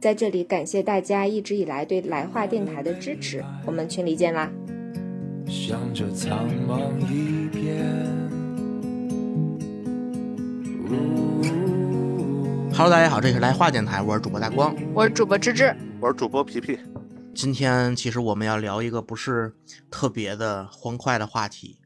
在这里感谢大家一直以来对来话电台的支持，我们群里见啦！向着苍茫一片。Hello，大家好，这里是来话电台，我是主播大光。我是主播芝芝，我是主播皮皮。今天其实我们要聊一个不是特别的欢快的话题，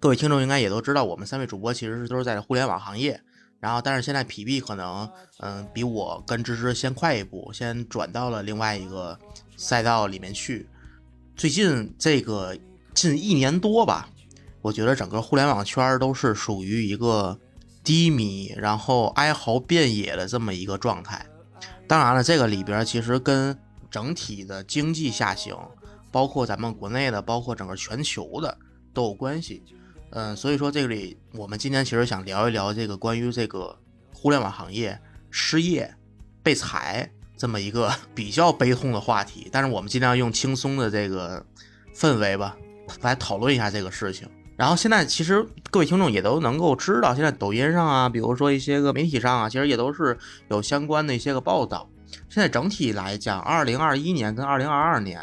各位听众应该也都知道，我们三位主播其实是都是在互联网行业。然后，但是现在皮皮可能，嗯，比我跟芝芝先快一步，先转到了另外一个赛道里面去。最近这个近一年多吧，我觉得整个互联网圈都是属于一个低迷，然后哀嚎遍野的这么一个状态。当然了，这个里边其实跟整体的经济下行，包括咱们国内的，包括整个全球的都有关系。嗯，所以说这里我们今天其实想聊一聊这个关于这个互联网行业失业、被裁这么一个 比较悲痛的话题，但是我们尽量用轻松的这个氛围吧，来讨论一下这个事情。然后现在其实各位听众也都能够知道，现在抖音上啊，比如说一些个媒体上啊，其实也都是有相关的一些个报道。现在整体来讲，二零二一年跟二零二二年。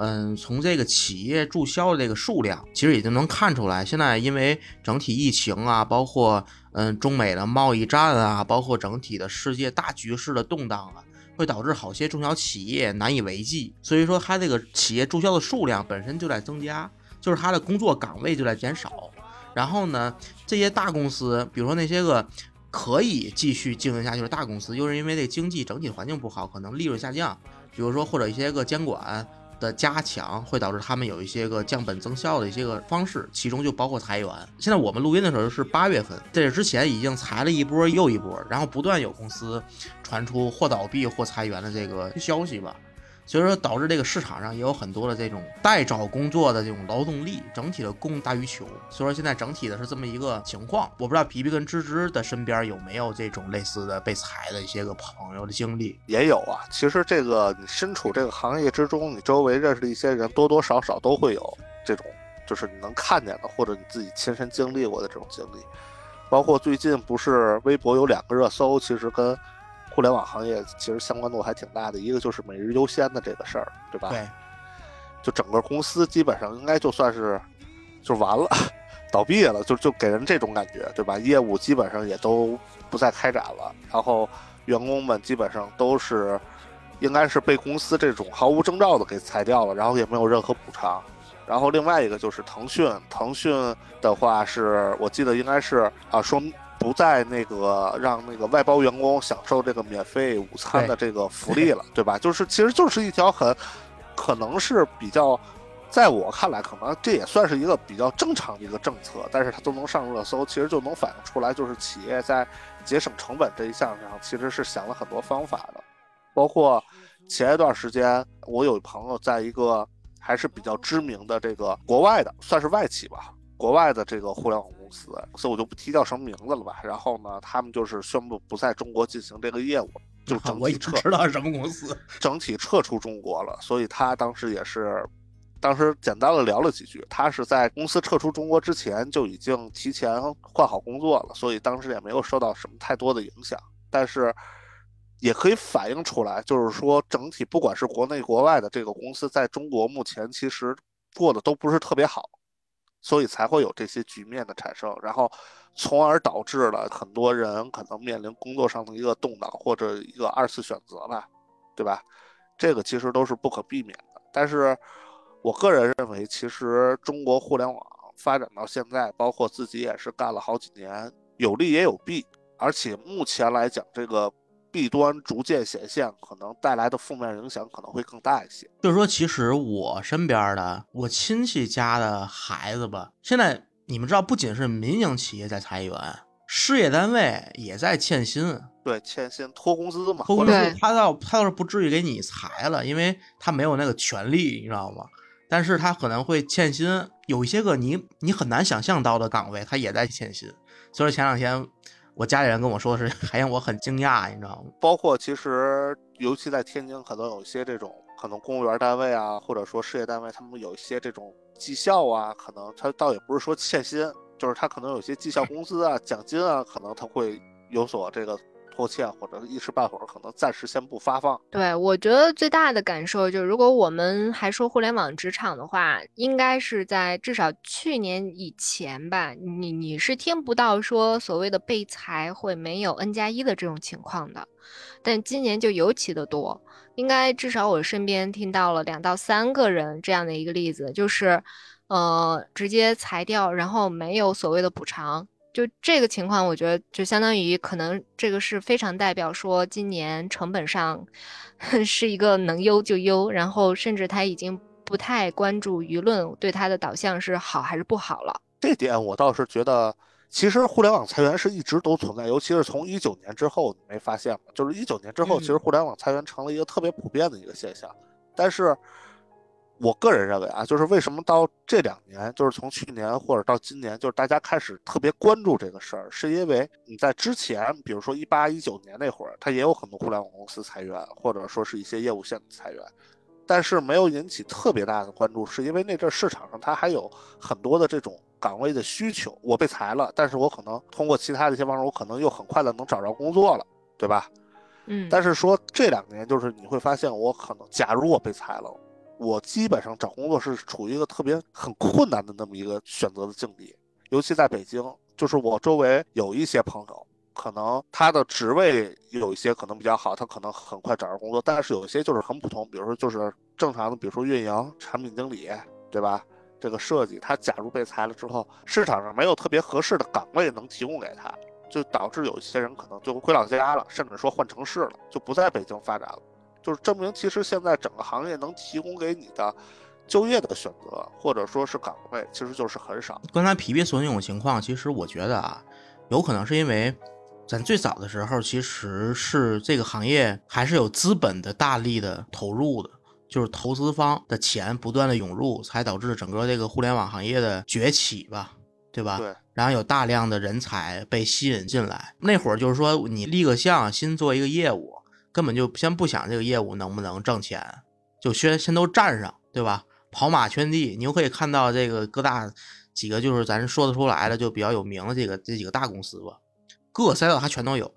嗯，从这个企业注销的这个数量，其实也就能看出来，现在因为整体疫情啊，包括嗯中美的贸易战啊，包括整体的世界大局势的动荡啊，会导致好些中小企业难以为继。所以说，它这个企业注销的数量本身就在增加，就是它的工作岗位就在减少。然后呢，这些大公司，比如说那些个可以继续经营下去的大公司，又是因为这经济整体环境不好，可能利润下降，比如说或者一些个监管。的加强会导致他们有一些个降本增效的一些个方式，其中就包括裁员。现在我们录音的时候是八月份，在这之前已经裁了一波又一波，然后不断有公司传出或倒闭或裁员的这个消息吧。所以说导致这个市场上也有很多的这种待找工作的这种劳动力，整体的供大于求。所以说现在整体的是这么一个情况。我不知道皮皮跟芝芝的身边有没有这种类似的被裁的一些个朋友的经历？也有啊。其实这个你身处这个行业之中，你周围认识的一些人多多少少都会有这种，就是你能看见的，或者你自己亲身经历过的这种经历。包括最近不是微博有两个热搜，其实跟互联网行业其实相关度还挺大的，一个就是每日优先的这个事儿，对吧？对。就整个公司基本上应该就算是就完了，倒闭了，就就给人这种感觉，对吧？业务基本上也都不再开展了，然后员工们基本上都是应该是被公司这种毫无征兆的给裁掉了，然后也没有任何补偿。然后另外一个就是腾讯，腾讯的话是我记得应该是啊说。不再那个让那个外包员工享受这个免费午餐的这个福利了，对吧？就是其实就是一条很可能是比较，在我看来，可能这也算是一个比较正常的一个政策，但是它都能上热搜，其实就能反映出来，就是企业在节省成本这一项上其实是想了很多方法的。包括前一段时间，我有朋友在一个还是比较知名的这个国外的，算是外企吧。国外的这个互联网公司，所以我就不提叫什么名字了吧。然后呢，他们就是宣布不在中国进行这个业务，就 整体撤。知道什么公司？整体撤出中国了。所以他当时也是，当时简单的聊了几句。他是在公司撤出中国之前就已经提前换好工作了，所以当时也没有受到什么太多的影响。但是也可以反映出来，就是说整体不管是国内国外的这个公司，在中国目前其实过得都不是特别好。所以才会有这些局面的产生，然后，从而导致了很多人可能面临工作上的一个动荡或者一个二次选择吧，对吧？这个其实都是不可避免的。但是，我个人认为，其实中国互联网发展到现在，包括自己也是干了好几年，有利也有弊，而且目前来讲，这个。弊端逐渐显现，可能带来的负面影响可能会更大一些。就是说，其实我身边的我亲戚家的孩子吧，现在你们知道，不仅是民营企业在裁员，事业单位也在欠薪。对，欠薪拖工资嘛。拖工资，他倒他倒是不至于给你裁了，因为他没有那个权利，你知道吗？但是他可能会欠薪，有一些个你你很难想象到的岗位，他也在欠薪。所以前两天我家里人跟我说是，还让我很惊讶，你知道吗？包括其实，尤其在天津，可能有一些这种可能公务员单位啊，或者说事业单位，他们有一些这种绩效啊，可能他倒也不是说欠薪，就是他可能有些绩效工资啊、奖金啊，可能他会有所这个拖欠，或者一时半会儿可能暂时先不发放。对，我觉得最大的感受就是，如果我们还说互联网职场的话，应该是在至少去年以前吧，你你是听不到说所谓的被裁会没有 N 加一的这种情况的，但今年就尤其的多，应该至少我身边听到了两到三个人这样的一个例子，就是，呃，直接裁掉，然后没有所谓的补偿。就这个情况，我觉得就相当于可能这个是非常代表说今年成本上 是一个能优就优，然后甚至他已经不太关注舆论对他的导向是好还是不好了。这点我倒是觉得，其实互联网裁员是一直都存在，尤其是从一九年之后，你没发现吗？就是一九年之后，嗯其实互联网裁员成了一个特别普遍的一个现象。但是，我个人认为啊，就是为什么到这两年，就是从去年或者到今年，就是大家开始特别关注这个事儿，是因为你在之前，比如说一八一九年那会儿，它也有很多互联网公司裁员，或者说是一些业务线的裁员。但是没有引起特别大的关注，是因为那阵儿市场上它还有很多的这种岗位的需求。我被裁了，但是我可能通过其他的一些方式，我可能又很快的能找着工作了，对吧？嗯，但是说这两年，就是你会发现，我可能，假如我被裁了，我基本上找工作是处于一个特别很困难的那么一个选择的境地，尤其在北京，就是我周围有一些朋友，可能他的职位有一些可能比较好，他可能很快找着工作，但是有一些就是很普通，比如说就是正常的，比如说运营、产品经理，对吧？这个设计，他假如被裁了之后，市场上没有特别合适的岗位能提供给他，就导致有一些人可能就回老家了，甚至说换城市了，就不在北京发展了。就是证明，其实现在整个行业能提供给你的就业的选择，或者说是岗位，其实就是很少。刚才皮皮说那种情况，其实我觉得啊，有可能是因为咱最早的时候，其实是这个行业还是有资本的大力的投入的，就是投资方的钱不断的涌入，才导致整个这个互联网行业的崛起吧，对吧？对。然后有大量的人才被吸引进来，那会儿就是说你立个项，新做一个业务，根本就先不想这个业务能不能挣钱，就先先都站上，对吧？跑马圈地，你就可以看到这个各大几个就是咱说得出来的就比较有名的这个这几个大公司吧，各个赛道它全都有。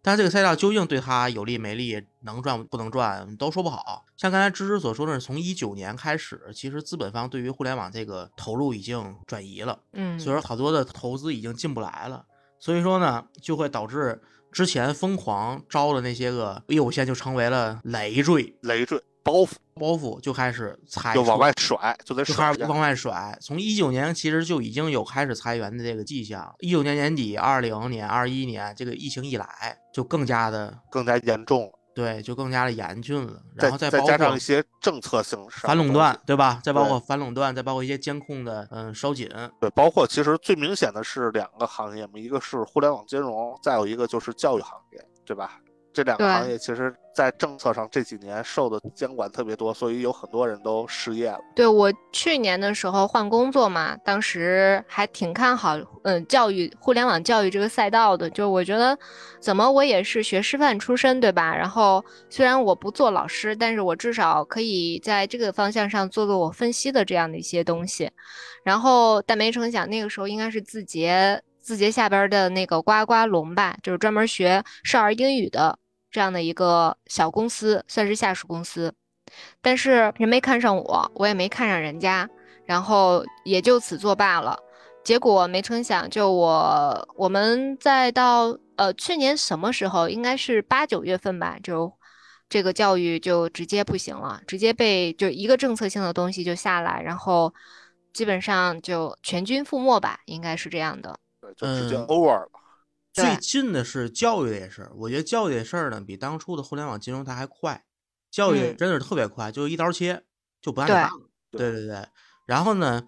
但是这个赛道究竟对它有利没利，能赚不能赚，都说不好。像刚才芝芝所说的，从一九年开始，其实资本方对于互联网这个投入已经转移了，嗯，所以说好多的投资已经进不来了。所以说呢，就会导致之前疯狂招的那些个业务线就成为了累赘累赘包袱包袱，就开始裁就往外甩，就得就甩去。开始往外甩。从一九年其实就已经有开始裁员的这个迹象。一九年年底、二零年、二一年这个疫情一来，就更加的更加严重了，对，就更加的严峻了。然后再包括再加上一些政策性反垄断，，对吧？再包括反垄断，再包括一些监控的嗯收紧，对，包括其实最明显的是两个行业嘛，一个是互联网金融，再有一个就是教育行业，对吧？这两个行业其实，在政策上这几年受的监管特别多，所以有很多人都失业了。对我去年的时候换工作嘛，当时还挺看好，嗯，教育互联网教育这个赛道的。就我觉得，怎么我也是学师范出身，对吧？然后虽然我不做老师，但是我至少可以在这个方向上做做我分析的这样的一些东西。然后，但没成想那个时候应该是字节字节下边的那个呱呱龙吧，就是专门学少儿英语的这样的一个小公司，算是下属公司。但是人没看上我，我也没看上人家，然后也就此作罢了。结果没成想，就我我们再到呃去年什么时候，应该是八九月份吧，就这个教育就直接不行了，直接被就一个政策性的东西就下来，然后基本上就全军覆没吧，应该是这样的。对，就直接嗯 over 了。对最近的是教育这事儿，我觉得教育这事儿呢，比当初的互联网金融它还快。教育嗯真的是特别快，就一刀切，就不让你对。对对对。然后呢，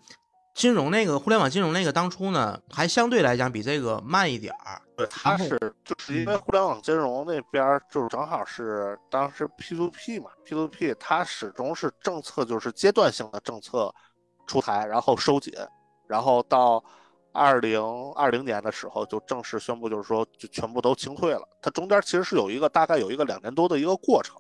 金融那个互联网金融那个当初呢，还相对来讲比这个慢一点儿。对，它是就是因为互联网金融那边儿就是正好是当时 P to P 嘛，P to P 它始终是政策就是阶段性的政策出台，然后收紧，然后到二零二零年的时候就正式宣布，就是说就全部都清退了。它中间其实是有一个大概有一个两年多的一个过程。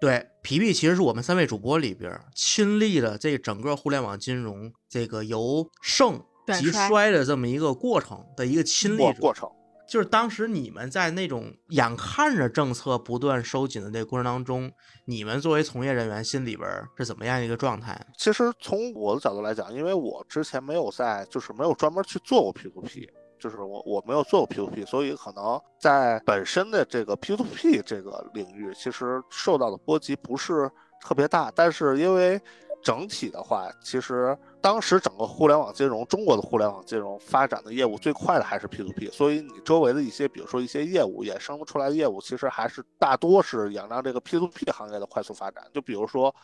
对，皮皮其实是我们三位主播里边亲历了这整个互联网金融这个由盛及衰衰的这么一个过程的一个亲历过程。就是当时你们在那种眼看着政策不断收紧的这个过程当中，你们作为从业人员心里边是怎么样一个状态？其实从我的角度来讲，因为我之前没有在，就是没有专门去做过 P to P，就是我我没有做过 P to P，所以可能在本身的这个 P to P 这个领域，其实受到的波及不是特别大。但是因为整体的话，其实当时整个互联网金融，中国的互联网金融发展的业务最快的还是 P to P，所以你周围的一些，比如说一些业务衍生出来的业务，其实还是大多是仰仗这个 P to P 行业的快速发展。就比如说。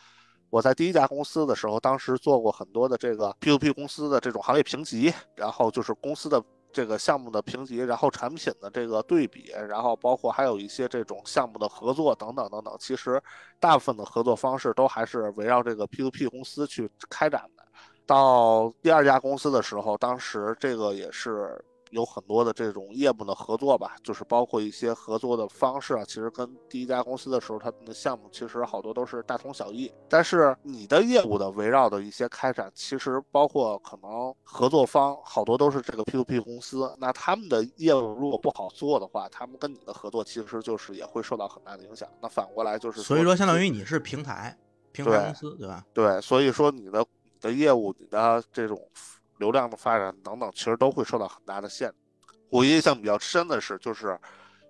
我在第一家公司的时候，当时做过很多的这个 P to P 公司的这种行业评级，然后就是公司的这个项目的评级，然后产品的这个对比，然后包括还有一些这种项目的合作等等等等。其实大部分的合作方式都还是围绕这个 P to P 公司去开展的。到第二家公司的时候，当时这个也是有很多的这种业务的合作吧，就是包括一些合作的方式啊，其实跟第一家公司的时候，他们的项目其实好多都是大同小异。但是你的业务的围绕的一些开展，其实包括可能合作方好多都是这个 P to P 公司，那他们的业务如果不好做的话，他们跟你的合作其实就是也会受到很大的影响。那反过来就是，所以说，相当于你是平台，平台公司，对吧？对，所以说你的你的业务、你的这种流量的发展等等，其实都会受到很大的限制。我印象比较深的是，就是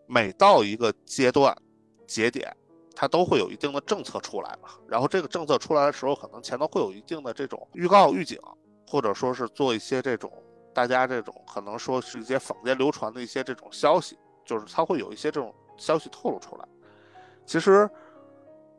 每到一个阶段节点，它都会有一定的政策出来嘛。然后这个政策出来的时候，可能前头会有一定的这种预告、预警，或者说是做一些这种大家这种可能说是一些坊间流传的一些这种消息，就是它会有一些这种消息透露出来。其实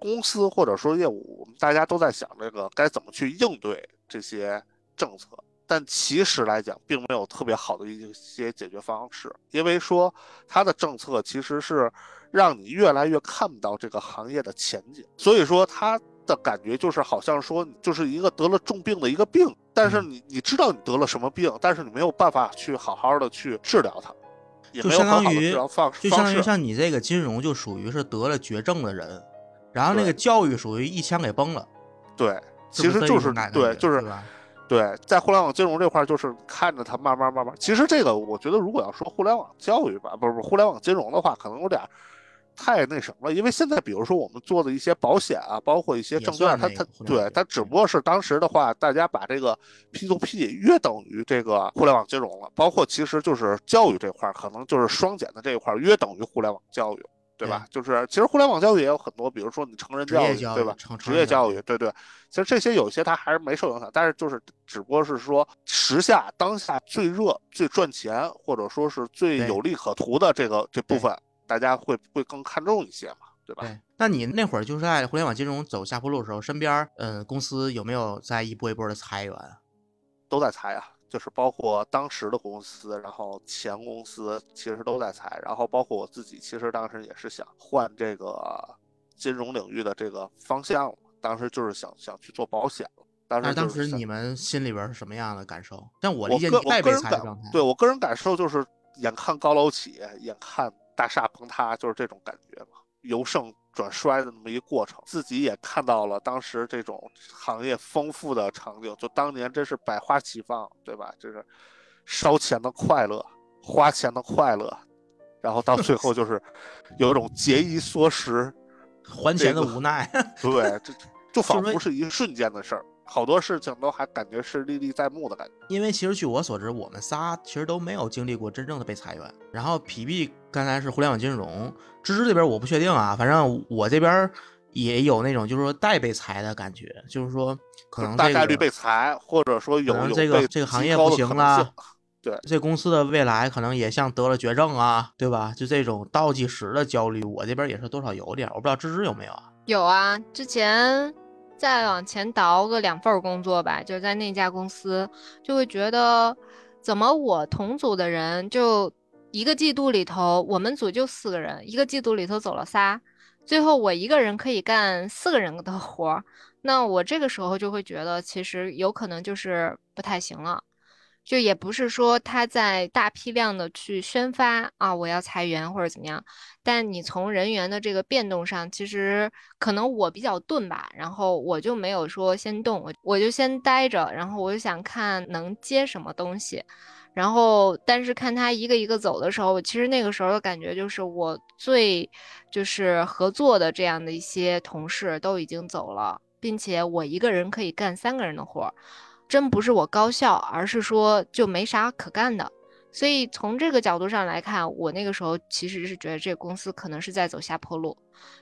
公司或者说业务，我们大家都在想这个该怎么去应对这些政策，但其实来讲，并没有特别好的一些解决方式，因为说它的政策其实是让你越来越看不到这个行业的前景，所以说它的感觉就是好像说你就是一个得了重病的一个病，但是你你知道你得了什么病，但是你没有办法去好好的去治疗它，也就没有很好的相当于治疗方就相当于方式。像你这个金融，就属于是得了绝症的人，然后那个教育属于一枪给崩了，对，其实就是对就是？对，在互联网金融这块儿，就是看着它慢慢慢慢。其实这个，我觉得如果要说互联网教育吧，不是不是互联网金融的话，可能有点太那什么了。因为现在，比如说我们做的一些保险啊，包括一些证券，它它对它只不过是当时的话，大家把这个 P to P 约等于这个互联网金融了。包括其实就是教育这块儿，可能就是双减的这一块儿约等于互联网教育。对吧？就是其实互联网教育也有很多，比如说你成人职业育，对吧？成职业教育，对对。其实这些有些它还是没受影响，但是就是只不过是说时下当下最热、最赚钱，或者说是最有利可图的这个这部分，大家会会更看重一些嘛，对吧？对，那你那会儿就是在互联网金融走下坡路的时候，身边儿嗯公司有没有在一波一波的裁员啊？都在裁啊，就是包括当时的公司，然后前公司其实都在裁，然后包括我自己，其实当时也是想换这个金融领域的这个方向了，当时就是想想去做保险了。当但是当时你们心里边是什么样的感受？像我我理解，个你带被我个人感裁的状态，对我个人感受就是，眼看高楼起，眼看大厦崩塌，就是这种感觉嘛，由盛转衰的那么一个过程。自己也看到了当时这种行业丰富的场景，就当年真是百花齐放，对吧？就是烧钱的快乐，花钱的快乐，然后到最后就是有一种节衣缩食，还钱的无奈。对，这就仿佛是一瞬间的事儿，好多事情都还感觉是历历在目的感觉。因为其实据我所知，我们仨其实都没有经历过真正的被裁员。然后皮皮刚才是互联网金融，芝芝这边我不确定啊，反正我这边也有那种就是说待被裁的感觉，就是说可能、这个、大概率被裁，或者说有有这个这个行业不行高的可能了 对。这公司的未来可能也像得了绝症啊，对吧？就这种倒计时的焦虑，我这边也是多少有点，我不知道芝芝有没有啊？有啊，之前再往前倒个两份工作吧，就是在那家公司，就会觉得怎么我同组的人就一个季度里头，我们组就四个人，一个季度里头走了仨，最后我一个人可以干四个人的活儿，那我这个时候就会觉得，其实有可能就是不太行了。就也不是说他在大批量的去宣发啊，我要裁员或者怎么样，但你从人员的这个变动上，其实可能我比较钝吧，然后我就没有说先动，我就先待着，然后我就想看能接什么东西，然后但是看他一个一个走的时候，其实那个时候的感觉就是我最就是合作的这样的一些同事都已经走了，并且我一个人可以干三个人的活儿。真不是我高效，而是说就没啥可干的。所以从这个角度上来看，我那个时候其实是觉得这个公司可能是在走下坡路，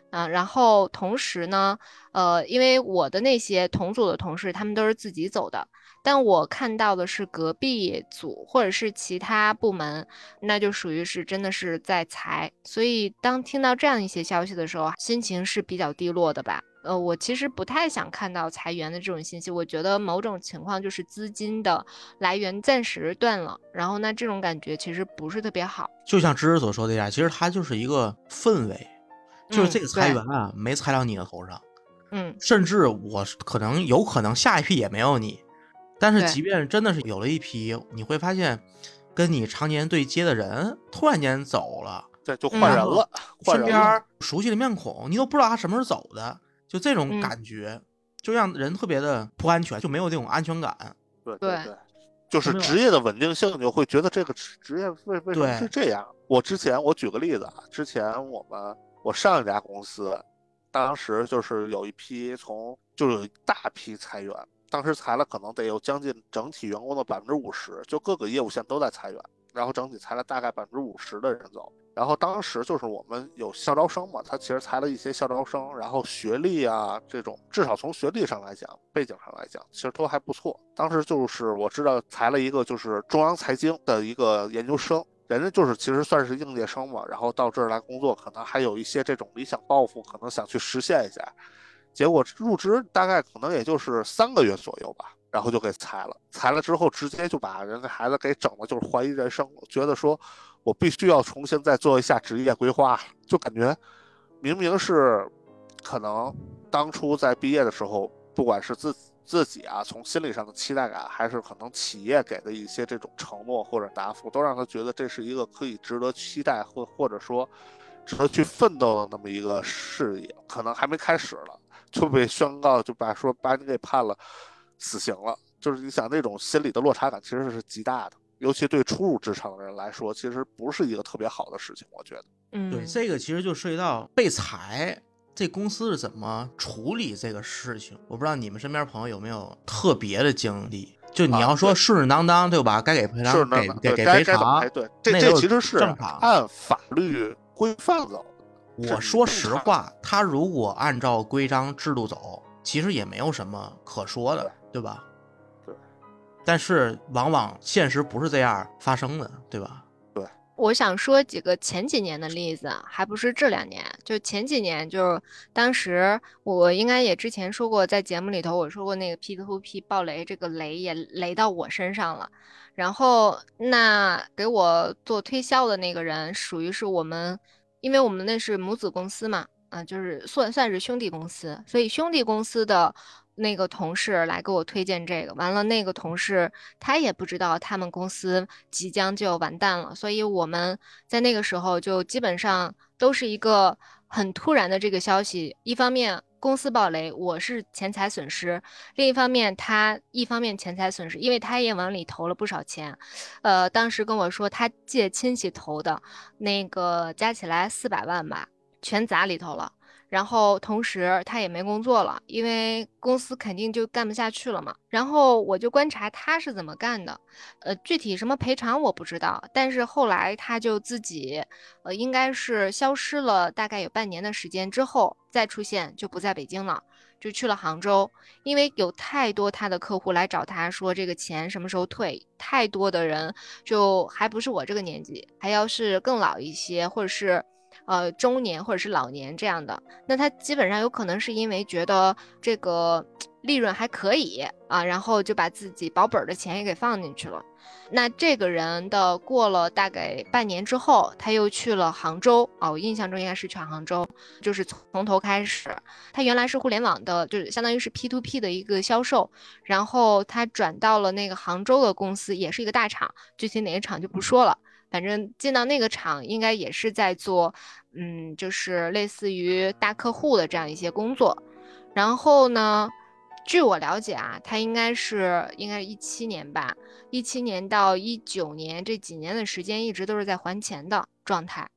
啊，然后同时呢，呃，因为我的那些同组的同事他们都是自己走的，但我看到的是隔壁组或者是其他部门，那就属于是真的是在裁。所以当听到这样一些消息的时候，心情是比较低落的吧。呃，我其实不太想看到裁员的这种信息。我觉得某种情况就是资金的来源暂时断了，然后那这种感觉其实不是特别好。就像芝芝所说的呀，其实它就是一个氛围，就是这个裁员啊，嗯、没裁到你的头上，嗯，甚至我可能有可能下一批也没有你。但是即便真的是有了一批，你会发现跟你常年对接的人突然间走了，对，就嗯换人了，换身边人了。儿熟悉的面孔，你都不知道他什么时候走的，就这种嗯感觉，就让人特别的不安全，就没有这种安全感。对对对，就是职业的稳定性，你就会觉得这个职职业为为什么是这样？我之前我举个例子啊，之前我们我上一家公司，当时就是有一批从就是有一大批裁员，当时裁了可能得有将近整体员工的百分之五十，就各个业务线都在裁员，然后整体裁了大概百分之五十的人走。然后当时就是我们有校招生嘛，他其实裁了一些校招生，然后学历啊这种，至少从学历上来讲，背景上来讲，其实都还不错。当时就是我知道裁了一个就是中央财经的一个研究生，人家就是其实算是应届生嘛，然后到这儿来工作，可能还有一些这种理想抱负，可能想去实现一下。结果入职大概可能也就是三个月左右吧，然后就给裁了。裁了之后，直接就把人家孩子给整的，就是怀疑人生，觉得说我必须要重新再做一下职业规划，就感觉明明是可能当初在毕业的时候，不管是自自己啊，从心理上的期待感，还是可能企业给的一些这种承诺或者答复，都让他觉得这是一个可以值得期待或或者说值得去奋斗的那么一个事业，可能还没开始了。就被宣告就把说把你给判了死刑了，就是你想那种心理的落差感其实是极大的，尤其对初入职场的人来说，其实不是一个特别好的事情，我觉得。嗯，对，这个其实就涉及到被裁，这公司是怎么处理这个事情。我不知道你们身边朋友有没有特别的经历，就你啊要说顺顺当当，对吧？该给赔是偿那给给给赔偿赔。对，这这其实是正常按法律规范走的。我说实话，他如果按照规章制度走，其实也没有什么可说的，对吧？对。但是往往现实不是这样发生的，对吧？我想说几个前几年的例子，啊还不是这两年。就前几年，就是当时我应该也之前说过，在节目里头我说过那个 P to P 爆雷，这个雷也雷到我身上了。然后那给我做推销的那个人，属于是我们，因为我们那是母子公司嘛，啊、就是算算是兄弟公司，所以兄弟公司的。那个同事来给我推荐这个，完了那个同事他也不知道他们公司即将就完蛋了，所以我们在那个时候就基本上都是一个很突然的这个消息。一方面公司暴雷，我是钱财损失；另一方面他一方面钱财损失，因为他也往里投了不少钱。呃，当时跟我说他借亲戚投的那个加起来四百万吧，全砸里头了。然后同时他也没工作了，因为公司肯定就干不下去了嘛。然后我就观察他是怎么干的，呃，具体什么赔偿我不知道，但是后来他就自己，呃，应该是消失了大概有半年的时间之后再出现，就不在北京了，就去了杭州，因为有太多他的客户来找他说这个钱什么时候退，太多的人就还不是我这个年纪，还要是更老一些，或者是。呃，中年或者是老年这样的，那他基本上有可能是因为觉得这个利润还可以啊，然后就把自己保本的钱也给放进去了。那这个人的过了大概半年之后，他又去了杭州啊，我印象中应该是去杭州，就是从头开始。他原来是互联网的，就是相当于是 P to P 的一个销售，然后他转到了那个杭州的公司，也是一个大厂，具体哪个厂就不说了。反正进到那个厂，应该也是在做，嗯，就是类似于大客户的这样一些工作。然后呢，据我了解啊，他应该是应该一七年吧，一七年到一九年这几年的时间，一直都是在还钱的状态。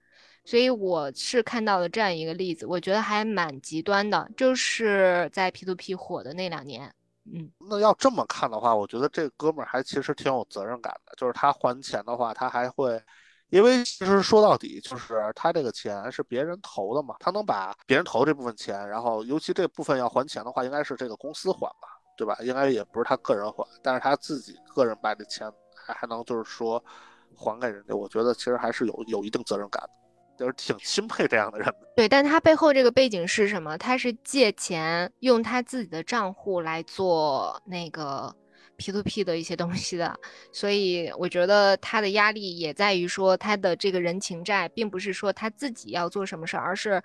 所以我是看到了这样一个例子，我觉得还蛮极端的，就是在 P to P 火的那两年。嗯，那要这么看的话，我觉得这哥们儿还其实挺有责任感的。就是他还钱的话，他还会，因为其实说到底，就是他这个钱是别人投的嘛，他能把别人投这部分钱，然后尤其这部分要还钱的话，应该是这个公司还吧，对吧？应该也不是他个人还，但是他自己个人把这钱还还能就是说还给人家，我觉得其实还是有有一定责任感的。就是挺钦佩这样的人。对，但他背后这个背景是什么？他是借钱用他自己的账户来做那个 P to P 的一些东西的，所以我觉得他的压力也在于说他的这个人情债，并不是说他自己要做什么事儿，而是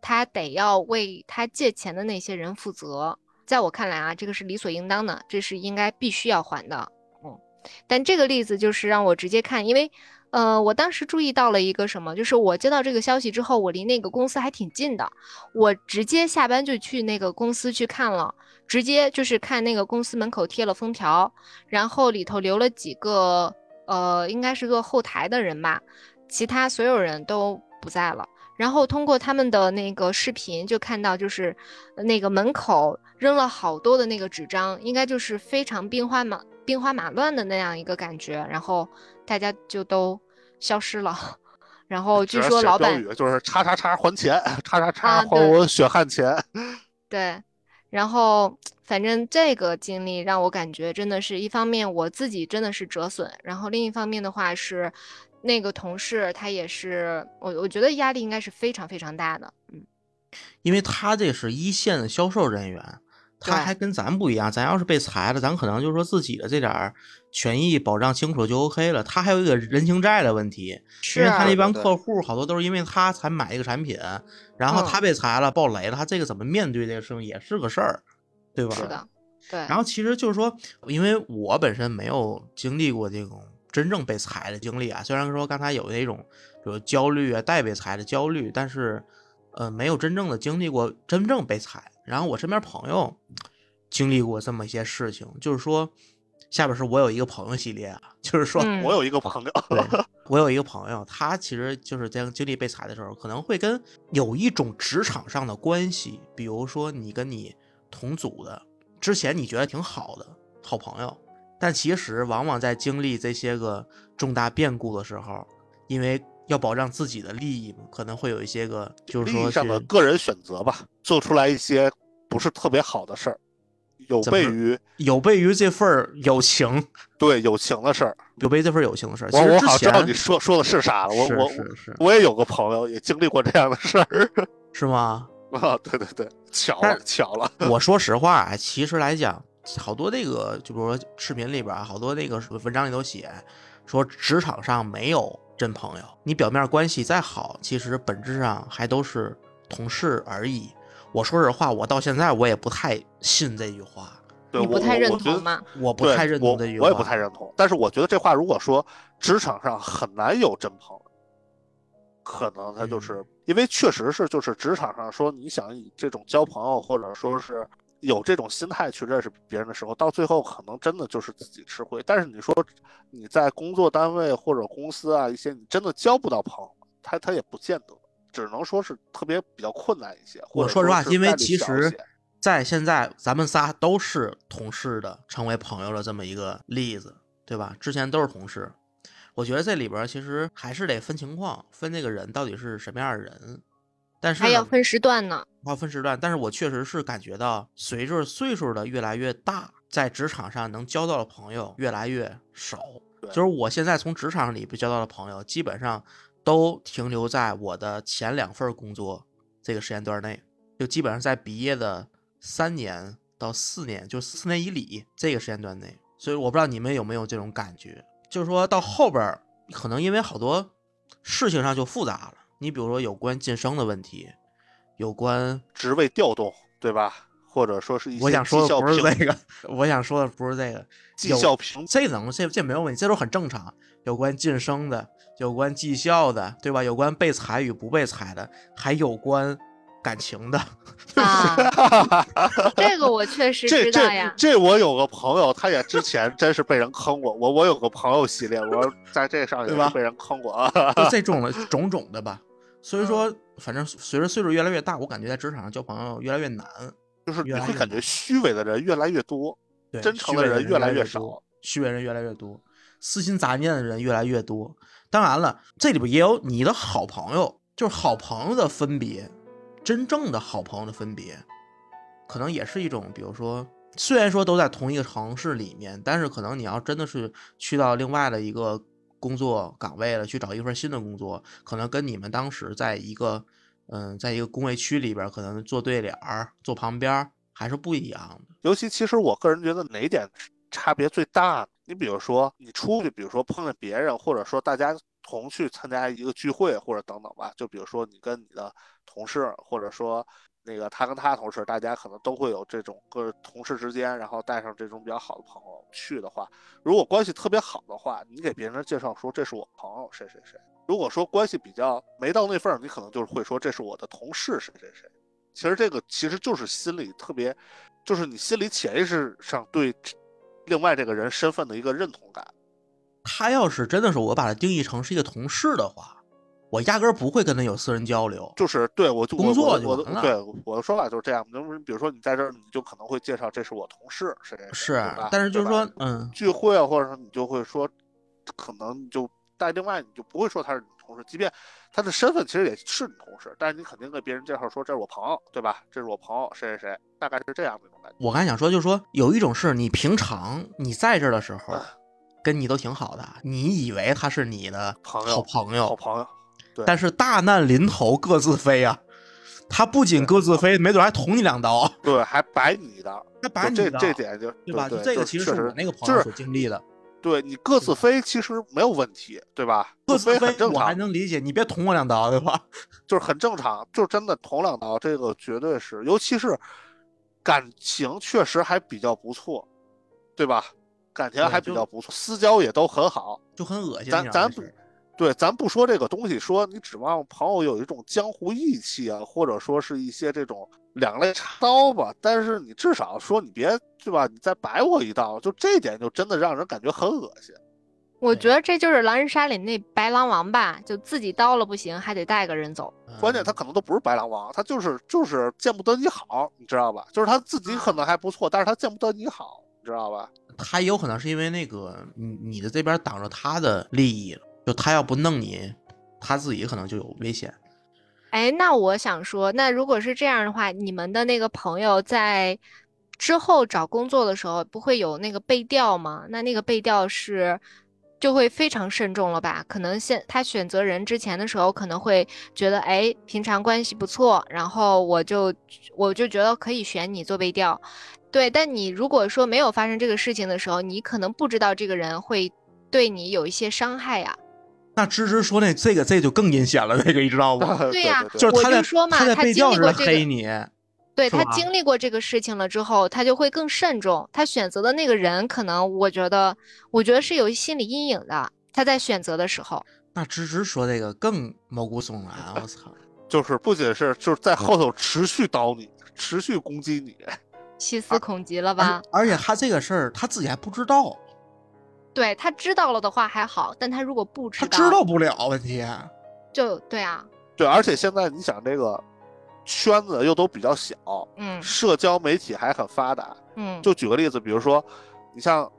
他得要为他借钱的那些人负责。在我看来啊，这个是理所应当的，这是应该必须要还的。嗯，但这个例子就是让我直接看，因为。呃，我当时注意到了一个什么，就是我接到这个消息之后，我离那个公司还挺近的，我直接下班就去那个公司去看了，直接就是看那个公司门口贴了封条，然后里头留了几个，呃，应该是做后台的人吧，其他所有人都不在了。然后通过他们的那个视频就看到，就是那个门口扔了好多的那个纸张，应该就是非常兵荒马兵荒马乱的那样一个感觉，然后。大家就都消失了，然后据说老板就是叉叉叉还钱，叉叉叉还我血汗钱。对，然后反正这个经历让我感觉真的是一方面我自己真的是折损，然后另一方面的话是那个同事他也是我我觉得压力应该是非常非常大的，嗯，因为他这是一线的销售人员。他还跟咱不一样，咱要是被裁了，咱可能就是说自己的这点权益保障清楚就 OK 了。他还有一个人情债的问题，因为他那帮客户好多都是因为他才买一个产品，然后他被裁了、爆雷了，他这个怎么面对这个事情也是个事儿，对吧？是的，对。然后其实就是说，因为我本身没有经历过这种真正被裁的经历啊，虽然说刚才有那种比如焦虑啊、待被裁的焦虑，但是呃，没有真正的经历过真正被裁。然后我身边朋友经历过这么一些事情，就是说，下边是我有一个朋友系列啊，就是说我有一个朋友，我有一个朋友，他其实就是在经历被裁的时候，可能会跟有一种职场上的关系，比如说你跟你同组的，之前你觉得挺好的好朋友，但其实往往在经历这些个重大变故的时候，因为要保障自己的利益嘛，可能会有一些个就是说上的个人选择吧，做出来一些。不是特别好的事儿，有悖于有悖于这份友情，对友情的事儿，有悖这份友情的事儿。我我好知道你说说的是啥了，我我我也有个朋友也经历过这样的事儿，是吗？啊，对对对，巧了巧了。我 说实话，其实来讲，好多那个，就比如说视频里边，好多那个文章里头写，说职场上没有真朋友，你表面关系再好，其实本质上还都是同事而已。我说实话，我到现在我也不太信这句话。你不太认同吗？我不太认同这句话。我也不太认同。但是我觉得这话如果说职场上很难有真朋友，可能他就是因为确实是就是职场上说你想以这种交朋友或者说是有这种心态去认识别人的时候，到最后可能真的就是自己吃亏。但是你说你在工作单位或者公司啊一些你真的交不到朋友，他他也不见得。只能说是特别比较困难一些。我说实话，因为其实，在现在咱们仨都是同事的，成为朋友的这么一个例子，对吧？之前都是同事，我觉得这里边其实还是得分情况，分那个人到底是什么样的人。但是还要分时段呢，要分时段。但是我确实是感觉到，随着岁数的越来越大，在职场上能交到的朋友越来越少。就是我现在从职场里交到的朋友，基本上。都停留在我的前两份工作这个时间段内，就基本上在毕业的三年到四年，就四年以里这个时间段内。所以我不知道你们有没有这种感觉，就是说到后边，可能因为好多事情上就复杂了。你比如说有关晋升的问题，有关职位调动，对吧？或者说是一些我想说的绩效评不是这个，我想说的不是这个，绩效评这能这这没有问题，这都很正常。有关晋升的，有关绩效的，对吧？有关被裁与不被裁的，还有关感情的。啊，这个我确实知道呀。这我有个朋友，他也之前真是被人坑过。我我有个朋友系列，我在这上也对吧是被人坑过啊。就这种的种种的吧。所以说，反正随着岁数越来越大，我感觉在职场上交朋友越来越难。就是你会感觉虚伪的人越来越多，对，真诚的人人越来越少，虚伪人越来越多，私心杂念的人越来越多。当然了，这里边也有你的好朋友，就是好朋友的分别，真正的好朋友的分别，可能也是一种，比如说，虽然说都在同一个城市里面，但是可能你要真的是去到另外的一个工作岗位了，去找一份新的工作，可能跟你们当时在一个嗯，在一个工位区里边，可能坐对脸儿、坐旁边还是不一样的。尤其其实我个人觉得哪点差别最大？你比如说你出去，比如说碰见别人，或者说大家同去参加一个聚会，或者等等吧。就比如说你跟你的同事，或者说那个他跟他同事，大家可能都会有这种个同事之间，然后带上这种比较好的朋友去的话，如果关系特别好的话，你给别人介绍说这是我朋友谁谁谁。如果说关系比较没到那份儿，你可能就是会说这是我的同事谁谁谁。其实这个其实就是心里特别，就是你心里潜意识上对另外这个人身份的一个认同感。他要是真的是我把他定义成是一个同事的话，我压根儿不会跟他有私人交流。就是对我就工作我我就完了的对我的说法就是这样。就是比如说你在这儿，你就可能会介绍这是我同事谁是但是就是说，嗯，聚会啊，或者说你就会说，可能就带另外你就不会说他是你同事，即便他的身份其实也是你同事，但是你肯定给别人介绍说这是我朋友，对吧？这是我朋友谁谁谁，大概是这样的一种感觉。我刚才想说，就是说有一种是你平常你在这儿的时候，跟你都挺好的，你以为他是你的朋友好朋友好，朋友，对但是大难临头各自飞啊。他不仅各自飞，没准还捅你两刀，对，还摆你一刀，还把就这你的，这点就对吧？这个其实是我那个朋就是友所经历的。对你各自飞其实没有问题，对吧？各自飞很正我还，能理解，你别捅我两刀，对吧？就是很正常，就真的捅两刀，这个绝对是，尤其是感情确实还比较不错，对吧？感情还比较不错，私交也都很好。就很恶心。咱咱不对，咱不说这个东西，说你指望朋友有一种江湖义气啊，或者说是一些这种两肋插刀吧，但是你至少说你别对吧？你再摆我一道，就这点就真的让人感觉很恶心。我觉得这就是狼人杀里那白狼王吧，就自己刀了不行，还得带个人走。关键他嗯可能都不是白狼王，他就是就是见不得你好，你知道吧？就是他自己可能还不错，但是他见不得你好，你知道吧？他也有可能是因为那个你你的这边挡着他的利益了，他要不弄你，他自己可能就有危险。哎，那我想说，那如果是这样的话，你们的那个朋友在之后找工作的时候，不会有那个背调吗？那那个背调是就会非常慎重了吧？可能现他选择人之前的时候，可能会觉得，哎，平常关系不错，然后我就我就觉得可以选你做背调。对，但你如果说没有发生这个事情的时候，你可能不知道这个人会对你有一些伤害呀。那芝芝说那这个这就更阴险了，那个你知道吗？对呀对就是他在说嘛他经历过这个黑你，对他经历过这个事情了之后，他就会更慎重。他选择的那个人，可能我觉得，我觉得是有心理阴影的。他在选择的时候，那芝芝说这个更毛骨悚然，我操！就是不仅是就是在后头持续刀你，持续攻击你，细思恐极了吧？而而且他这个事儿他自己还不知道，对他知道了的话还好，但他如果不知道他道，知道不了问题。就对啊，对，而且现在你想这个圈子又都比较小，嗯社交媒体还很发达。嗯，就举个例子，比如说，你像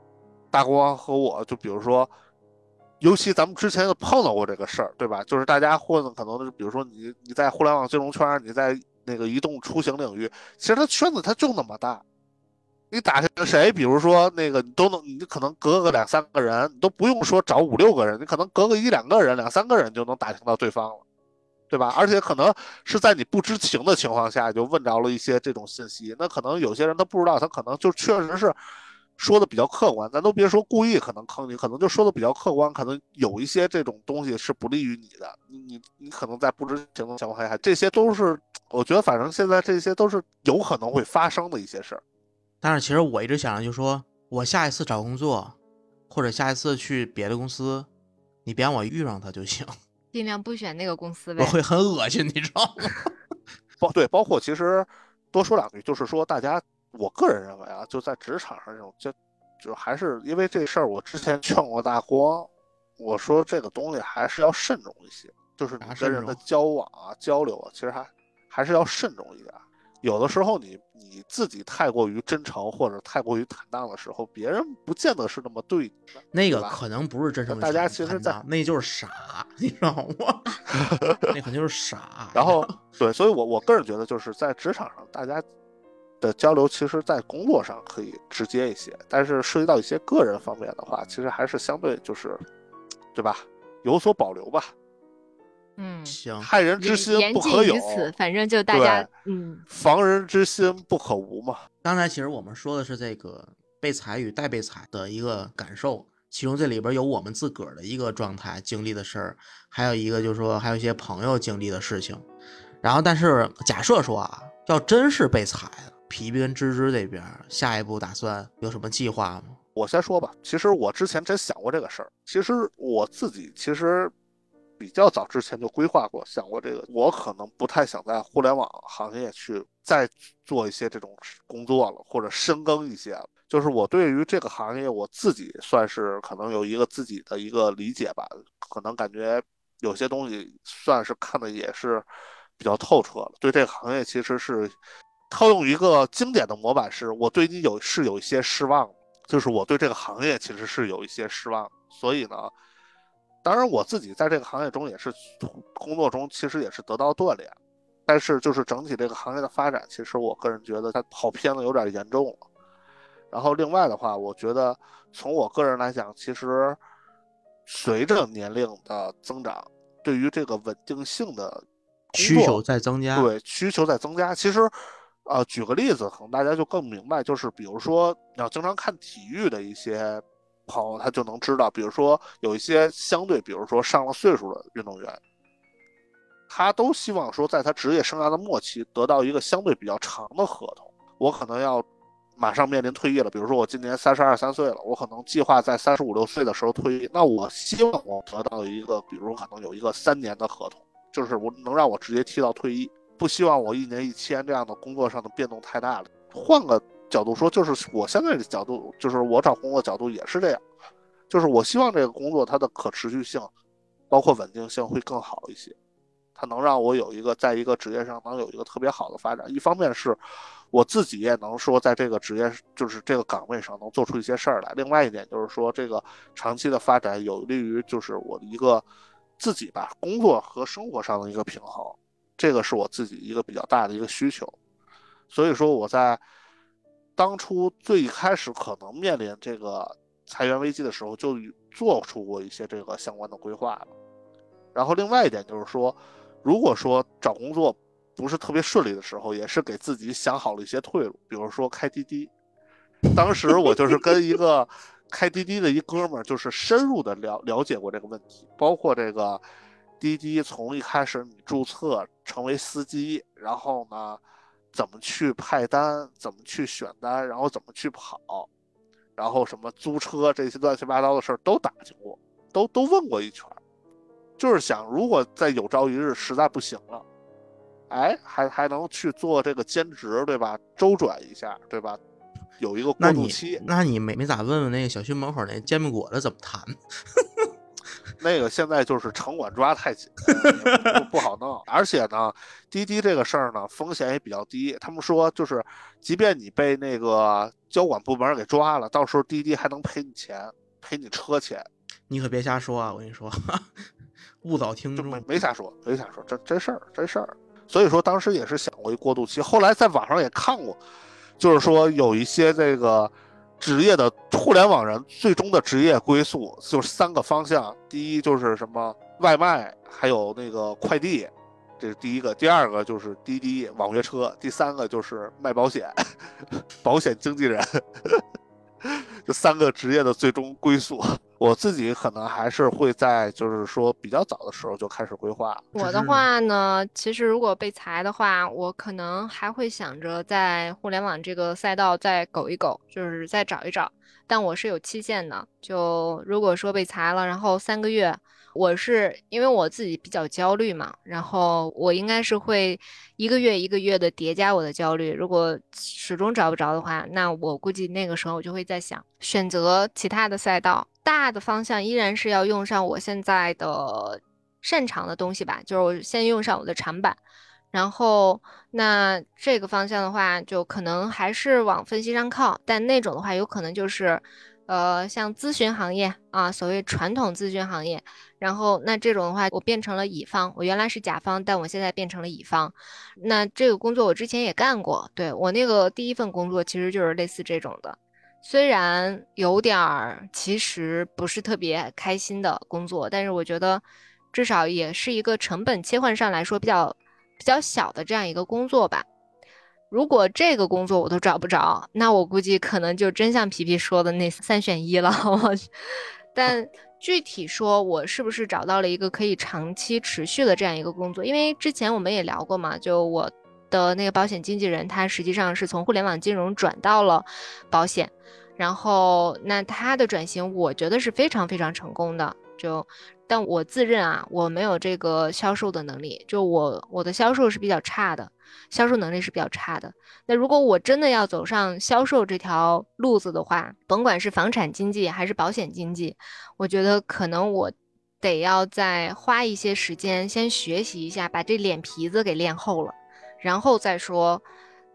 大国王和我，就比如说，尤其咱们之前就碰到过这个事儿，对吧？就是大家混的可能是，比如说你你在互联网金融圈，你在那个移动出行领域，其实它圈子它就那么大。你打听谁，比如说那个，你都能，你可能隔个两三个人，你都不用说找五六个人，你可能隔个一两个人、两三个人就能打听到对方了，对吧？而且可能是在你不知情的情况下就问着了一些这种信息，那可能有些人他不知道，他可能就确实是说的比较客观，咱都别说故意可能坑你，可能就说的比较客观，可能有一些这种东西是不利于你的，你你你可能在不知情的情况下，这些都是我觉得反正现在这些都是有可能会发生的一些事儿。但是其实我一直想着，就说我下一次找工作，或者下一次去别的公司，你别让我遇上他就行，尽量不选那个公司呗我。会很恶心，你知道吗？包对，包括其实多说两句，就是说大家，我个人认为啊，就在职场上这种，就就还是因为这事儿，我之前劝过大光，我说这个东西还是要慎重一些，就是你跟人的交往啊、交流啊，其实还还是要慎重一点。有的时候你你自己太过于真诚或者太过于坦荡的时候，别人不见得是那么对你的。那个吧可能不是真诚大家其实在那就是傻，你知道吗？那肯定是傻。然后对，所以我我个人觉得，就是在职场上，大家的交流，其实在工作上可以直接一些，但是涉及到一些个人方面的话，其实还是相对就是，对吧？有所保留吧。嗯，行，害人之心不可有反正就大家对嗯防人之心不可无嘛。刚才其实我们说的是这个被裁与待被裁的一个感受，其中这里边有我们自个儿的一个状态经历的事儿，还有一个就是说还有一些朋友经历的事情。然后，但是假设说啊，要真是被裁了，皮皮跟芝芝这边下一步打算有什么计划吗？我先说吧，其实我之前真想过这个事儿。其实我自己其实比较早之前就规划过，想过这个。我可能不太想在互联网行业去再做一些这种工作了，或者深耕一些了。就是我对于这个行业，我自己算是可能有一个自己的一个理解吧，可能感觉有些东西算是看的也是比较透彻了。对这个行业其实是套用一个经典的模板是，我对你有是有一些失望。就是我对这个行业其实是有一些失望，所以呢，当然我自己在这个行业中也是工作中其实也是得到锻炼，但是就是整体这个行业的发展，其实我个人觉得它跑偏了有点严重了。然后另外的话，我觉得从我个人来讲，其实随着年龄的增长，对于这个稳定性的需求在增加，对，需求在增加。其实，呃，举个例子，可能大家就更明白，就是比如说，你要经常看体育的一些朋友，他就能知道，比如说有一些相对，比如说上了岁数的运动员，他都希望说，在他职业生涯的末期得到一个相对比较长的合同。我可能要马上面临退役了，比如说我今年三十二三岁了，我可能计划在三十五六岁的时候退役，那我希望我得到一个，比如可能有一个三年的合同。就是我能让我直接踢到退役，不希望我一年一签这样的工作上的变动太大了。换个角度说，就是我现在的角度，就是我找工作角度也是这样，就是我希望这个工作它的可持续性，包括稳定性会更好一些，它能让我有一个在一个职业上能有一个特别好的发展。一方面是我自己也能说在这个职业就是这个岗位上能做出一些事儿来，另外一点就是说这个长期的发展有利于就是我的一个。自己吧，工作和生活上的一个平衡，这个是我自己一个比较大的一个需求。所以说我在当初最开始可能面临这个裁员危机的时候，就做出过一些这个相关的规划了。然后另外一点就是说，如果说找工作不是特别顺利的时候，也是给自己想好了一些退路，比如说开滴滴。当时我就是跟一个。开滴滴的一哥们儿，就是深入的了了解过这个问题，包括这个滴滴从一开始你注册成为司机，然后呢，怎么去派单，怎么去选单，然后怎么去跑，然后什么租车这些乱七八糟的事儿都打听过，都都问过一圈，就是想如果在有朝一日实在不行了，哎，还还能去做这个兼职，对吧？周转一下，对吧？有一个过渡期，那你没没咋问问那个小区门口那煎饼果子怎么谈？那个现在就是城管抓太紧，不不好弄。而且呢，滴滴这个事儿呢，风险也比较低。他们说，就是即便你被那个交管部门给抓了，到时候滴滴还能赔你钱，赔你车钱。你可别瞎说啊！我跟你说，误导听众。没没瞎说，没瞎说，这真事儿，真事儿。所以说当时也是想过一过渡期，后来在网上也看过。就是说，有一些这个职业的互联网人最终的职业归宿就是三个方向。第一就是什么外卖，还有那个快递，这是第一个。第二个就是滴滴网约车，第三个就是卖保险，保险经纪人。这三个职业的最终归宿，我自己可能还是会在就是说比较早的时候就开始规划。我的话呢，其实如果被裁的话，我可能还会想着在互联网这个赛道再苟一苟，就是再找一找。但我是有期限的，就如果说被裁了，然后三个月。我是因为我自己比较焦虑嘛，然后我应该是会一个月一个月的叠加我的焦虑。如果始终找不着的话，那我估计那个时候我就会在想选择其他的赛道。大的方向依然是要用上我现在的擅长的东西吧，就是我先用上我的长板，然后那这个方向的话，就可能还是往分析上靠，但那种的话有可能就是。呃，像咨询行业啊，所谓传统咨询行业，然后那这种的话，我变成了乙方，我原来是甲方，但我现在变成了乙方。那这个工作我之前也干过，对我那个第一份工作其实就是类似这种的，虽然有点儿其实不是特别开心的工作，但是我觉得至少也是一个成本切换上来说比较比较小的这样一个工作吧。如果这个工作我都找不着，那我估计可能就真像皮皮说的那三选一了。我，但具体说，我是不是找到了一个可以长期持续的这样一个工作？因为之前我们也聊过嘛，就我的那个保险经纪人，他实际上是从互联网金融转到了保险，然后那他的转型，我觉得是非常非常成功的。就，但我自认啊，我没有这个销售的能力，就我我的销售是比较差的。销售能力是比较差的。那如果我真的要走上销售这条路子的话，甭管是房产经纪还是保险经纪，我觉得可能我得要再花一些时间先学习一下，把这脸皮子给练厚了，然后再说，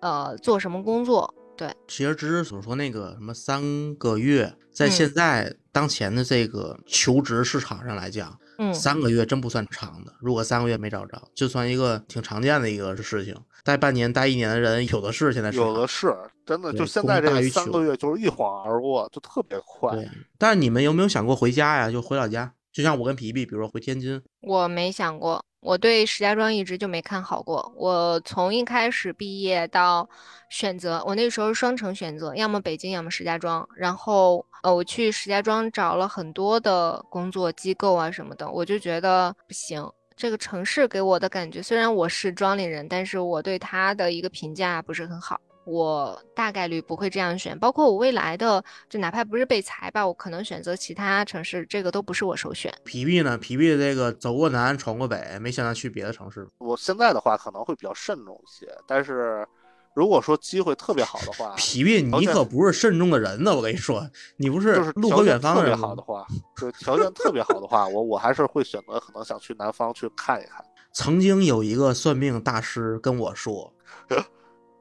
呃，做什么工作。对，其实芝芝所说那个什么三个月，在现在当前的这个求职市场上来讲。嗯，三个月真不算长的。如果三个月没找着，就算一个挺常见的一个事情。待半年、待一年的人有的是，现在有的是，真的就现在这三个月就是一晃而过，就特别快。对，但是你们有没有想过回家呀？就回老家，就像我跟皮皮，比如说回天津。我没想过。我对石家庄一直就没看好过。我从一开始毕业到选择，我那时候双城选择，要么北京，要么石家庄。然后，呃，我去石家庄找了很多的工作机构啊什么的，我就觉得不行。这个城市给我的感觉，虽然我是庄里人，但是我对它的一个评价不是很好。我大概率不会这样选，包括我未来的，就哪怕不是被裁吧，我可能选择其他城市，这个都不是我首选。皮皮呢？皮皮这个走过南闯过北，没想到去别的城市。我现在的话可能会比较慎重一些，但是如果说机会特别好的话，皮皮你可不是慎重的人呢，我跟你说，你不是就是路和远方特别好的话，就条件特别好的话，我我还是会选择可能想去南方去看一看。曾经有一个算命大师跟我说。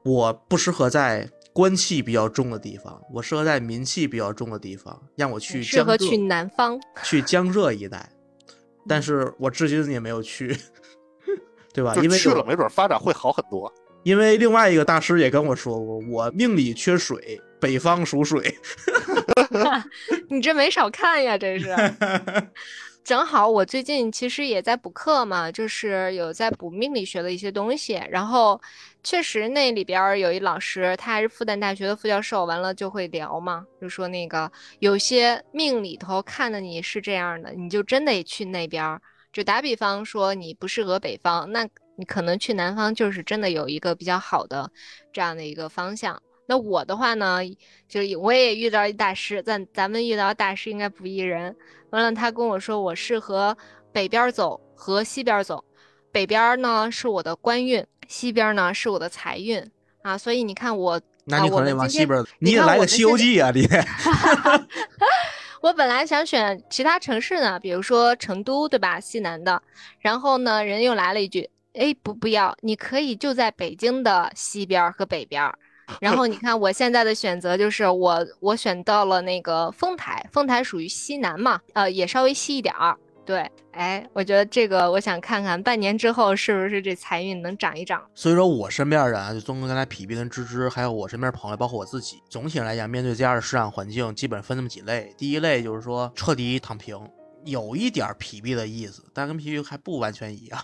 我不适合在官气比较重的地方，我适合在民气比较重的地方。让我去适合去南方，去江浙一带，但是我至今也没有去，对吧？因为去了没准发展会好很多。因为另外一个大师也跟我说过，我命里缺水，北方属水。你这没少看呀，这是。正好我最近其实也在补课嘛，就是有在补命理学的一些东西。然后确实那里边有一老师，他还是复旦大学的副教授，完了就会聊嘛，就说那个有些命里头看的你是这样的，你就真得去那边。就打比方说你不适合北方，那你可能去南方就是真的有一个比较好的这样的一个方向。那我的话呢，就是我也遇到一大师，咱咱们遇到大师应该不一人。完了，他跟我说我适合北边走和西边走，北边呢是我的官运，西边呢是我的财运啊。所以你看我，那你可往西边，你也来个《西游记》啊，你。我本来想选其他城市呢，比如说成都，对吧？西南的。然后呢，人又来了一句，哎，不不要，你可以就在北京的西边和北边。然后你看，我现在的选择就是我我选到了那个丰台，丰台属于西南嘛，呃，也稍微西一点儿。对，哎，我觉得这个我想看看半年之后是不是这财运能涨一涨。所以说我身边人啊，就综合刚才皮皮跟芝芝，还有我身边朋友，包括我自己，总体来讲，面对这样的市场环境，基本分那么几类。第一类就是说彻底躺平，有一点皮皮的意思，但跟皮皮还不完全一样。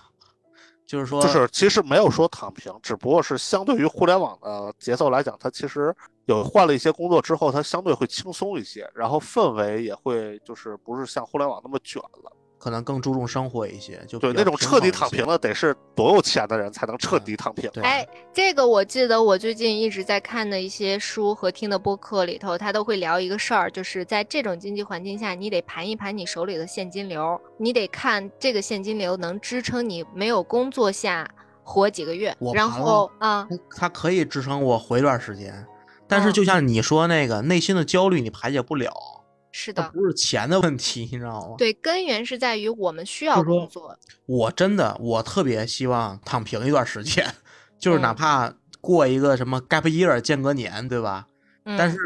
就是说，就是其实没有说躺平，只不过是相对于互联网的节奏来讲，它其实有换了一些工作之后，它相对会轻松一些，然后氛围也会就是不是像互联网那么卷了。可能更注重生活一些，就对那种彻底躺平了，得是多有钱的人才能彻底躺平。对哎，这个我记得我最近一直在看的一些书和听的播客里头，他都会聊一个事儿，就是在这种经济环境下，你得盘一盘你手里的现金流，你得看这个现金流能支撑你没有工作下活几个月我，然盘后啊，它可以支撑我活一段时间，但嗯是就像你说那个内心的焦虑，你排解不了，是的，不是钱的问题，你知道吗？对，根源是在于我们需要工作，我真的我特别希望躺平一段时间，就是哪嗯怕过一个什么 gap year 间隔年，对吧？嗯，但是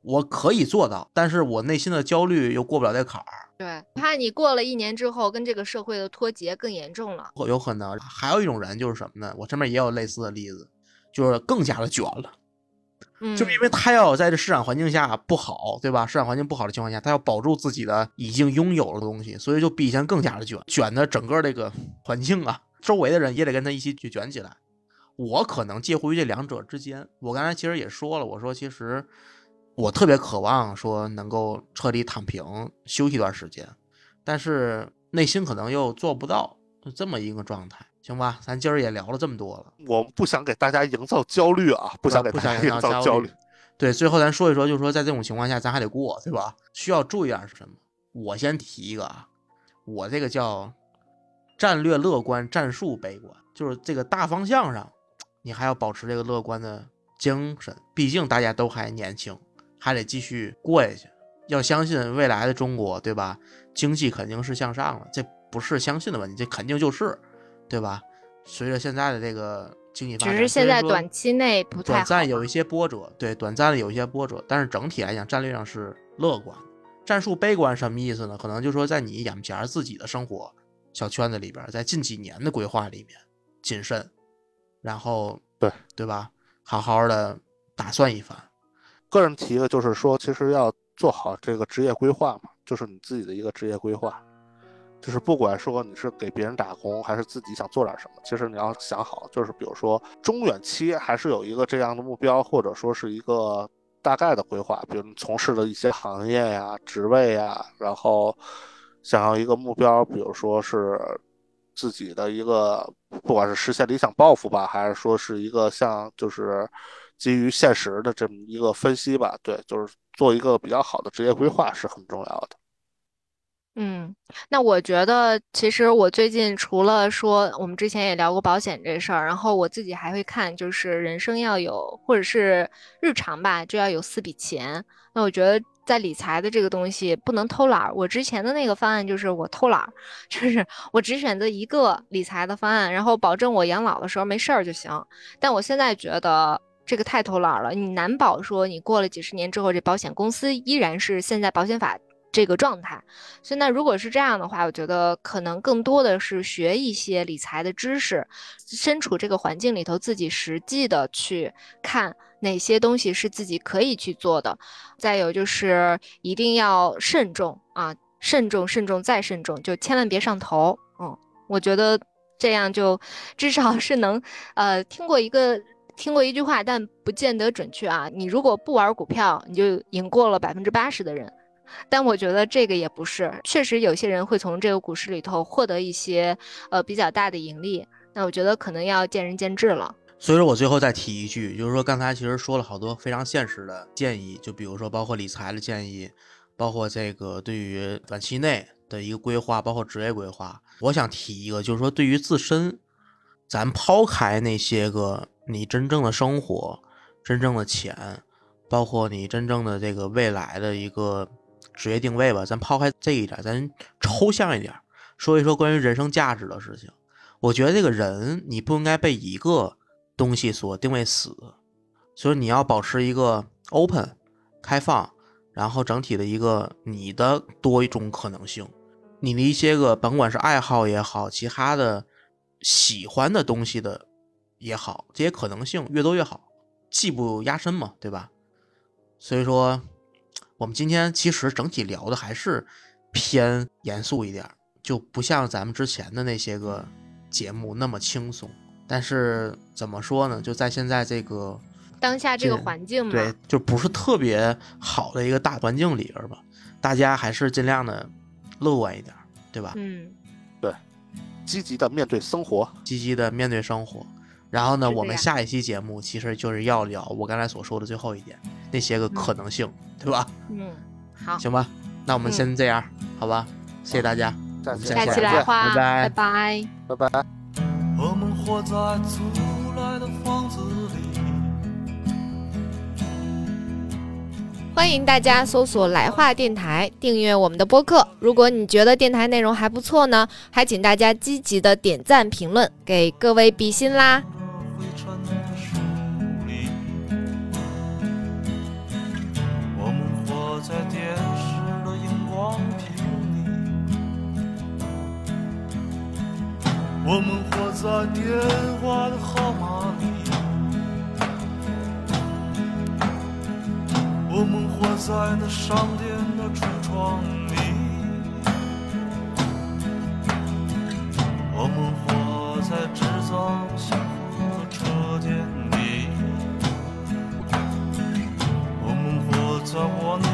我可以做到，但是我内心的焦虑又过不了这坎儿，对，怕你过了一年之后跟这个社会的脱节更严重了，有可能还有一种人就是什么呢？我身边也有类似的例子，就是更加的卷了。就因为他要在这市场环境下不好，对吧？市场环境不好的情况下，他要保住自己的已经拥有的东西，所以就比以前更加的卷，卷的整个这个环境啊，周围的人也得跟他一起去卷起来。我可能介乎于这两者之间。我刚才其实也说了，我说其实我特别渴望说能够彻底躺平休息一段时间，但是内心可能又做不到，就这么一个状态，行吧？咱今儿也聊了这么多了。我不想给大家营造焦虑啊，不想给不大家营造焦虑。。对，最后咱说一说，就是说在这种情况下，咱还得过，对吧？需要注意点是什么？我先提一个啊，我这个叫战略乐观，战术悲观，就是这个大方向上，你还要保持这个乐观的精神，毕竟大家都还年轻，还得继续过下去。要相信未来的中国，对吧？经济肯定是向上的，这不是相信的问题，这肯定就是，对吧？随着现在的这个经济发展，只是现在短期内不太短暂有一些波折，对，短暂的有一些波折，但是整体来讲，战略上是乐观。战术悲观什么意思呢？可能就是说，在你眼前儿自己的生活小圈子里边儿，在近几年的规划里面谨慎，然后对对吧？好好的打算一番。个人提的就是说，其实要做好这个职业规划嘛，就是你自己的一个职业规划。就是不管说你是给别人打工，还是自己想做点什么，其实你要想好，就是比如说中远期还是有一个这样的目标，或者说是一个大概的规划，比如你从事的一些行业呀、职位呀，然后想要一个目标，比如说是自己的一个，不管是实现理想抱负吧，还是说是一个像就是基于现实的这么一个分析吧，对，就是做一个比较好的职业规划是很重要的。嗯，那我觉得其实我最近除了说我们之前也聊过保险这事儿，然后我自己还会看，就是人生要有，或者是日常吧，就要有四笔钱。那我觉得在理财的这个东西不能偷懒儿。我之前的那个方案就是我偷懒儿，就是我只选择一个理财的方案，然后保证我养老的时候没事儿就行。但我现在觉得。这个太偷懒儿了，你难保说你过了几十年之后，这保险公司依然是现在保险法这个状态。所以那如果是这样的话，我觉得可能更多的是学一些理财的知识，身处这个环境里头，自己实际的去看哪些东西是自己可以去做的。再有就是一定要慎重啊，慎重、慎重再慎重，就千万别上头。嗯，我觉得这样就至少是能呃听过一个。听过一句话，但不见得准确啊。你如果不玩股票，你就赢过了百分之八十的人。但我觉得这个也不是，确实有些人会从这个股市里头获得一些呃比较大的盈利。那我觉得可能要见仁见智了。所以说我最后再提一句，就是说刚才其实说了好多非常现实的建议，就比如说包括理财的建议，包括这个对于短期内的一个规划，包括职业规划。我想提一个，就是说对于自身，咱抛开那些个你真正的生活、真正的钱，包括你真正的这个未来的一个职业定位吧，咱抛开这一点，咱抽象一点，说一说关于人生价值的事情。我觉得这个人你不应该被一个东西所定位死，所以你要保持一个 open 开放，然后整体的一个你的多一种可能性，你的一些个甭管是爱好也好，其他的喜欢的东西的也好，这些可能性越多越好，技不压身嘛，对吧？所以说，我们今天其实整体聊的还是偏严肃一点，就不像咱们之前的那些个。节目那么轻松。但是怎么说呢？就在现在这个当下这个环境嘛，对，就不是特别好的一个大环境里边吧，大家还是尽量的乐观一点，对吧？嗯，对积极的面对生活。积极的面对生活。然后呢，我们下一期节目其实就是要聊我刚才所说的最后一点，那些个可能性，对吧？嗯，好，行吧，那我们嗯先这样，好吧？谢谢大家，下期我们下下期期再见来话，拜拜拜。拜拜。我们活在租来的房子里。欢迎大家搜索“来话电台”，订阅我们的播客。如果你觉得电台内容还不错呢，还请大家积极的点赞评论，给各位比心啦！我们活在电话的号码里，我们活在那商店的橱窗里，我们活在制造幸福的车间里，我们活在蜗牛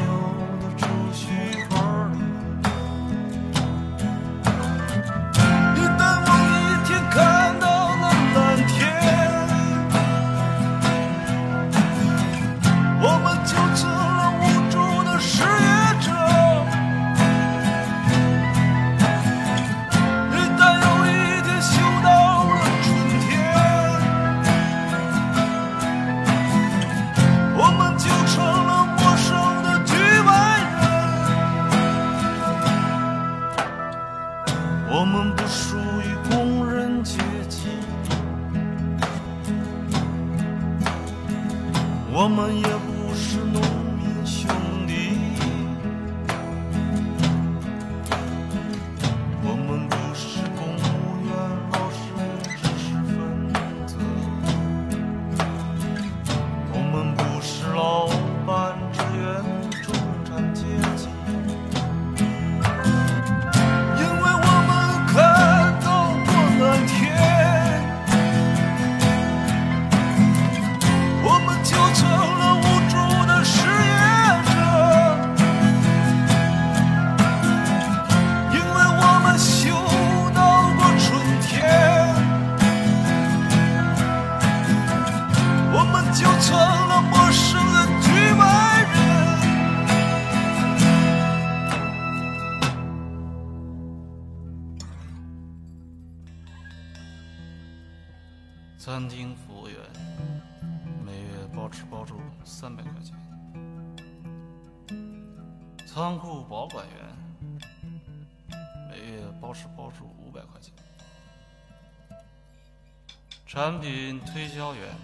产品推销员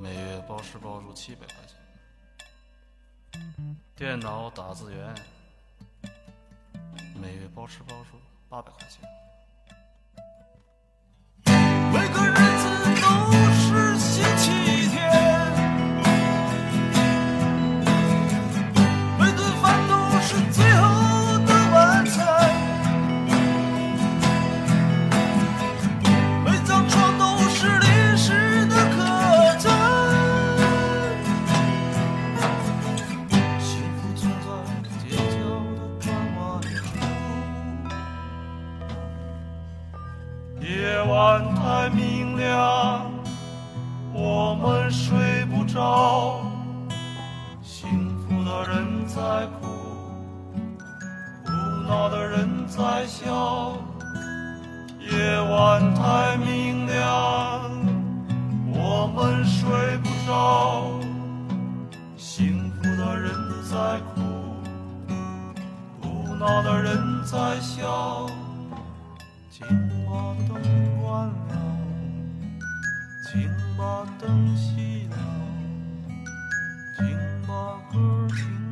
每月包吃包住七百块钱。电脑打字员每月包吃包住八百块钱。在哭，苦恼的人在笑。夜晚太明亮，我们睡不着。幸福的人在哭，苦恼的人在笑。请把灯关了，请把灯熄了，请把歌停。